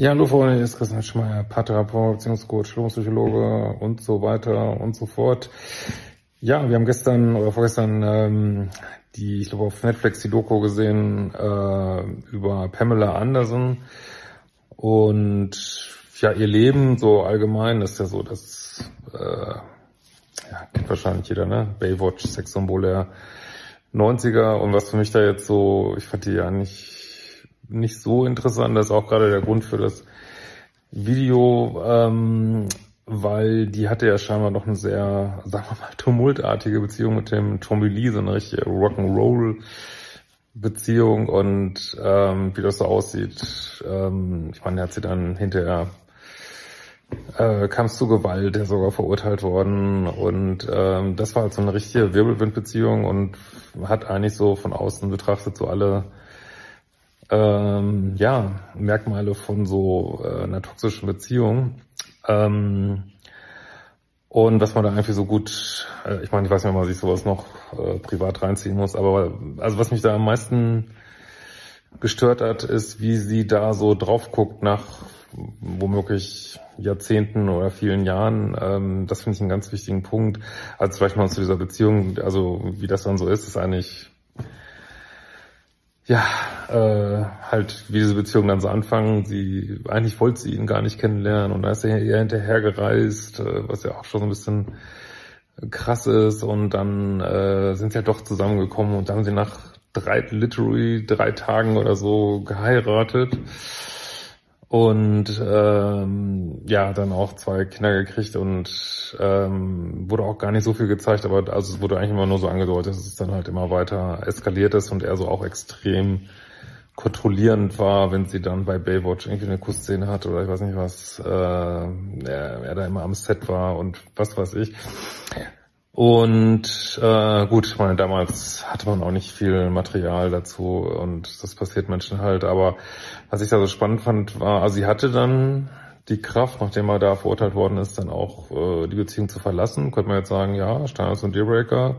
Ja, hallo Freunde, hier ist Christian Schmeier, Paartherapeut, Beziehungscoach, Psychologe und so weiter und so fort. Ja, wir haben gestern oder vorgestern ähm, die, ich glaube auf Netflix die Doku gesehen äh, über Pamela Anderson und ja, ihr Leben so allgemein ist ja so, dass äh, ja, kennt wahrscheinlich jeder, ne? Baywatch, Sexsymbol der 90er und was für mich da jetzt so, ich fand die ja nicht nicht so interessant. Das ist auch gerade der Grund für das Video, ähm, weil die hatte ja scheinbar noch eine sehr, sagen wir mal, tumultartige Beziehung mit dem Tommy Lee, so eine richtige Rock'n'Roll Beziehung und ähm, wie das so aussieht. Ähm, ich meine, er hat sie dann hinterher äh, kam es zu Gewalt, der sogar verurteilt worden und ähm, das war halt so eine richtige Wirbelwindbeziehung und hat eigentlich so von außen betrachtet so alle ähm, ja, Merkmale von so äh, einer toxischen Beziehung. Ähm, und was man da einfach so gut, äh, ich meine, ich weiß nicht, ob man sich sowas noch äh, privat reinziehen muss, aber also was mich da am meisten gestört hat, ist, wie sie da so drauf guckt nach womöglich Jahrzehnten oder vielen Jahren. Ähm, das finde ich einen ganz wichtigen Punkt. Also vielleicht mal zu dieser Beziehung, also wie das dann so ist, ist eigentlich ja, äh, halt, wie diese Beziehungen dann so anfangen. Sie, eigentlich wollte sie ihn gar nicht kennenlernen und da ist er ihr hinterhergereist, äh, was ja auch schon so ein bisschen krass ist und dann äh, sind sie ja doch zusammengekommen und dann haben sie nach drei, literally drei Tagen oder so geheiratet und ähm, ja, dann auch zwei Kinder gekriegt und ähm, wurde auch gar nicht so viel gezeigt, aber also es wurde eigentlich immer nur so angedeutet, dass es dann halt immer weiter eskaliert ist und er so auch extrem kontrollierend war, wenn sie dann bei Baywatch irgendwie eine Kussszene hat oder ich weiß nicht was, äh, er, er da immer am Set war und was weiß ich. Und äh, gut, ich meine, damals hatte man auch nicht viel Material dazu und das passiert Menschen halt. Aber was ich da so spannend fand, war, also sie hatte dann die Kraft, nachdem er da verurteilt worden ist, dann auch äh, die Beziehung zu verlassen. Könnte man jetzt sagen, ja, Standards und Dealbreaker.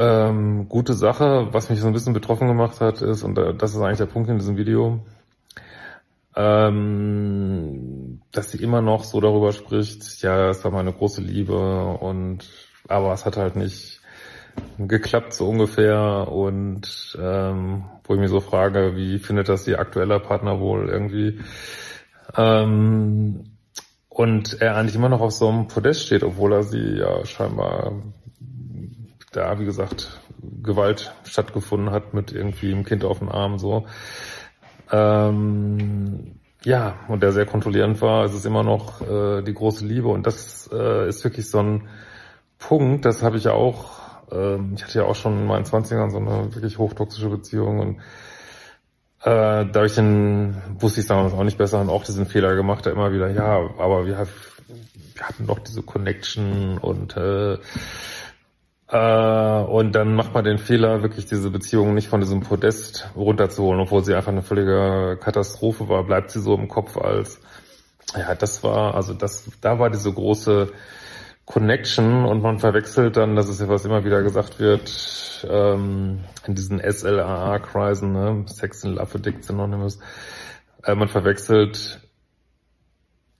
Ähm, gute Sache. Was mich so ein bisschen betroffen gemacht hat, ist, und das ist eigentlich der Punkt in diesem Video, ähm, dass sie immer noch so darüber spricht, ja, es war meine große Liebe und aber es hat halt nicht geklappt so ungefähr und ähm, wo ich mir so frage, wie findet das ihr aktueller Partner wohl irgendwie ähm, und er eigentlich immer noch auf so einem Podest steht, obwohl er sie ja scheinbar da, wie gesagt, Gewalt stattgefunden hat mit irgendwie einem Kind auf dem Arm so. Ähm, ja, und der sehr kontrollierend war. Es ist immer noch äh, die große Liebe und das äh, ist wirklich so ein Punkt, das habe ich ja auch, ähm, ich hatte ja auch schon in meinen 20ern so eine wirklich hochtoxische Beziehung und äh, dadurch den, wusste ich damals auch nicht besser und auch diesen Fehler gemacht, da immer wieder, ja, aber wir, wir hatten doch diese Connection und äh, äh, und dann macht man den Fehler, wirklich diese Beziehung nicht von diesem Podest runterzuholen, obwohl sie einfach eine völlige Katastrophe war, bleibt sie so im Kopf als, ja, das war, also das, da war diese große Connection und man verwechselt dann, das ist ja was immer wieder gesagt wird, ähm, in diesen SLAA-Kreisen, ne, Sex and Love Addict Anonymous, äh, man verwechselt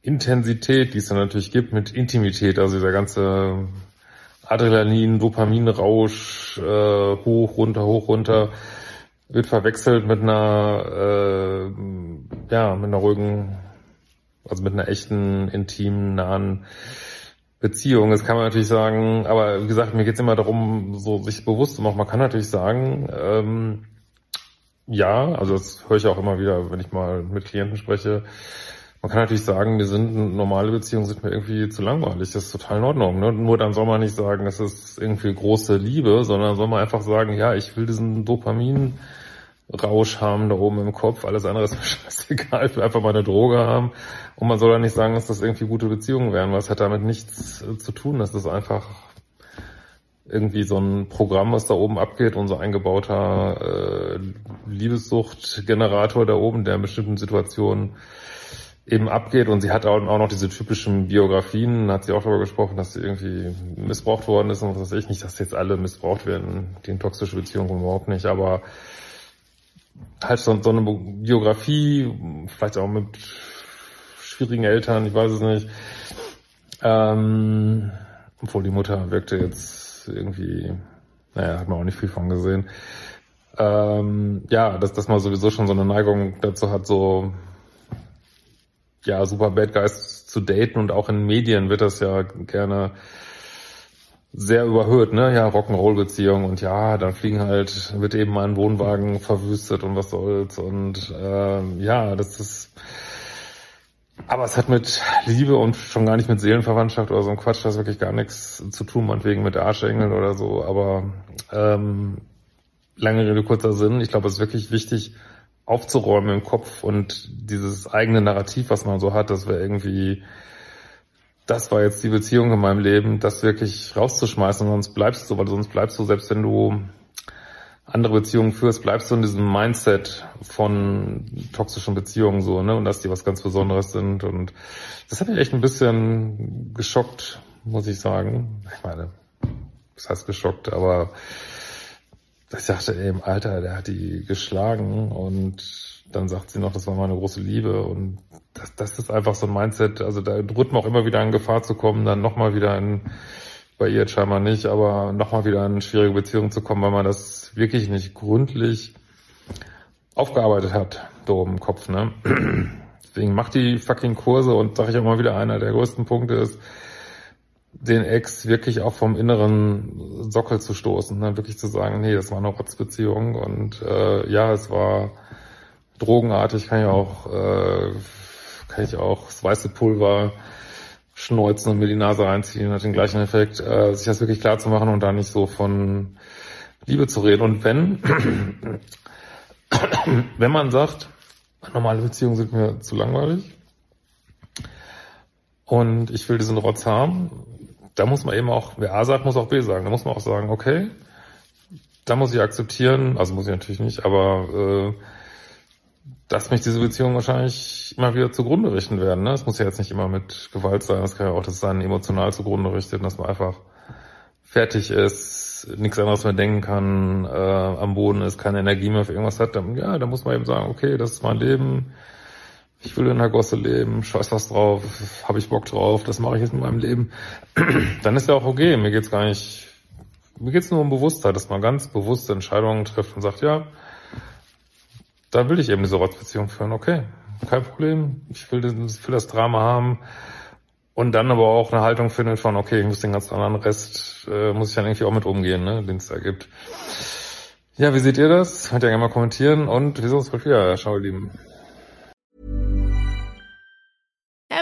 Intensität, die es dann natürlich gibt, mit Intimität, also dieser ganze Adrenalin, Dopaminrausch, äh, hoch, runter, hoch, runter, wird verwechselt mit einer, äh, ja, mit einer ruhigen, also mit einer echten, intimen, nahen Beziehung. Das kann man natürlich sagen, aber wie gesagt, mir geht's immer darum, so sich bewusst zu machen. Man kann natürlich sagen, ähm, ja, also das höre ich auch immer wieder, wenn ich mal mit Klienten spreche, man kann natürlich sagen, wir sind normale Beziehungen sind mir irgendwie zu langweilig. Das ist total in Ordnung. Ne? Nur dann soll man nicht sagen, das ist irgendwie große Liebe, sondern soll man einfach sagen, ja, ich will diesen Dopamin Rausch haben da oben im Kopf, alles andere ist mir scheißegal, ich will einfach mal eine Droge haben. Und man soll ja nicht sagen, dass das irgendwie gute Beziehungen wären, weil es hat damit nichts äh, zu tun, das ist einfach irgendwie so ein Programm, was da oben abgeht, unser eingebauter äh, Liebessuchtgenerator da oben, der in bestimmten Situationen eben abgeht. Und sie hat auch, noch diese typischen Biografien, hat sie auch darüber gesprochen, dass sie irgendwie missbraucht worden ist und was weiß ich. Nicht, dass jetzt alle missbraucht werden, die in toxische Beziehungen überhaupt nicht, aber halt so, so eine Biografie, vielleicht auch mit schwierigen Eltern, ich weiß es nicht. Ähm, obwohl die Mutter wirkte jetzt irgendwie, naja, hat man auch nicht viel von gesehen. Ähm, ja, dass, dass man sowieso schon so eine Neigung dazu hat, so ja, super Bad Guys zu daten und auch in Medien wird das ja gerne sehr überhöht, ne? Ja, Rock'n'Roll-Beziehung und ja, dann fliegen halt, wird eben mal ein Wohnwagen verwüstet und was soll's und ähm, ja, das ist aber es hat mit Liebe und schon gar nicht mit Seelenverwandtschaft oder so ein Quatsch, das wirklich gar nichts zu tun, meinetwegen mit Arschengel oder so, aber ähm, lange Rede, kurzer Sinn, ich glaube, es ist wirklich wichtig, aufzuräumen im Kopf und dieses eigene Narrativ, was man so hat, das wäre irgendwie, das war jetzt die Beziehung in meinem Leben, das wirklich rauszuschmeißen, sonst bleibst du, weil sonst bleibst du, selbst wenn du andere Beziehungen führst, bleibst du in diesem Mindset von toxischen Beziehungen so, ne, und dass die was ganz Besonderes sind und das hat mich echt ein bisschen geschockt, muss ich sagen. Ich meine, das heißt geschockt, aber ich dachte eben, Alter, der hat die geschlagen und dann sagt sie noch, das war meine große Liebe und das, das ist einfach so ein Mindset, also da droht man auch immer wieder in Gefahr zu kommen, dann nochmal wieder in, bei ihr scheinbar nicht, aber nochmal wieder in schwierige Beziehungen zu kommen, weil man das wirklich nicht gründlich aufgearbeitet hat, da oben im Kopf, ne. Deswegen macht die fucking Kurse und sage ich auch mal wieder, einer der größten Punkte ist, den Ex wirklich auch vom inneren Sockel zu stoßen, ne? wirklich zu sagen, nee, das war eine Rotzbeziehung und äh, ja, es war drogenartig, kann ich auch, äh, kann ich auch das weiße Pulver schneuzen und mir die Nase reinziehen, hat den gleichen Effekt, äh, sich das wirklich klar zu machen und da nicht so von Liebe zu reden. Und wenn, wenn man sagt, normale Beziehungen sind mir zu langweilig und ich will diesen Rotz haben, da muss man eben auch, wer A sagt, muss auch B sagen. Da muss man auch sagen, okay, da muss ich akzeptieren, also muss ich natürlich nicht, aber äh, dass mich diese Beziehungen wahrscheinlich immer wieder zugrunde richten werden. Ne? Es muss ja jetzt nicht immer mit Gewalt sein, es kann ja auch, dass es einen emotional zugrunde richtet, dass man einfach fertig ist, nichts anderes mehr denken kann, äh, am Boden ist, keine Energie mehr für irgendwas hat, dann, ja, da muss man eben sagen, okay, das ist mein Leben, ich will in der Gosse leben, scheiß was drauf, habe ich Bock drauf, das mache ich jetzt in meinem Leben, dann ist ja auch okay. Mir geht's gar nicht, mir geht's nur um Bewusstheit, dass man ganz bewusste Entscheidungen trifft und sagt, ja, da will ich eben diese Rotzbeziehung führen, okay, kein Problem, ich will, das, will das Drama haben und dann aber auch eine Haltung findet von, okay, ich muss den ganzen anderen Rest, äh, muss ich dann irgendwie auch mit umgehen, ne, den es da gibt. Ja, wie seht ihr das? Könnt ihr gerne mal kommentieren und wir sehen uns bald wieder. Ciao, ihr Lieben.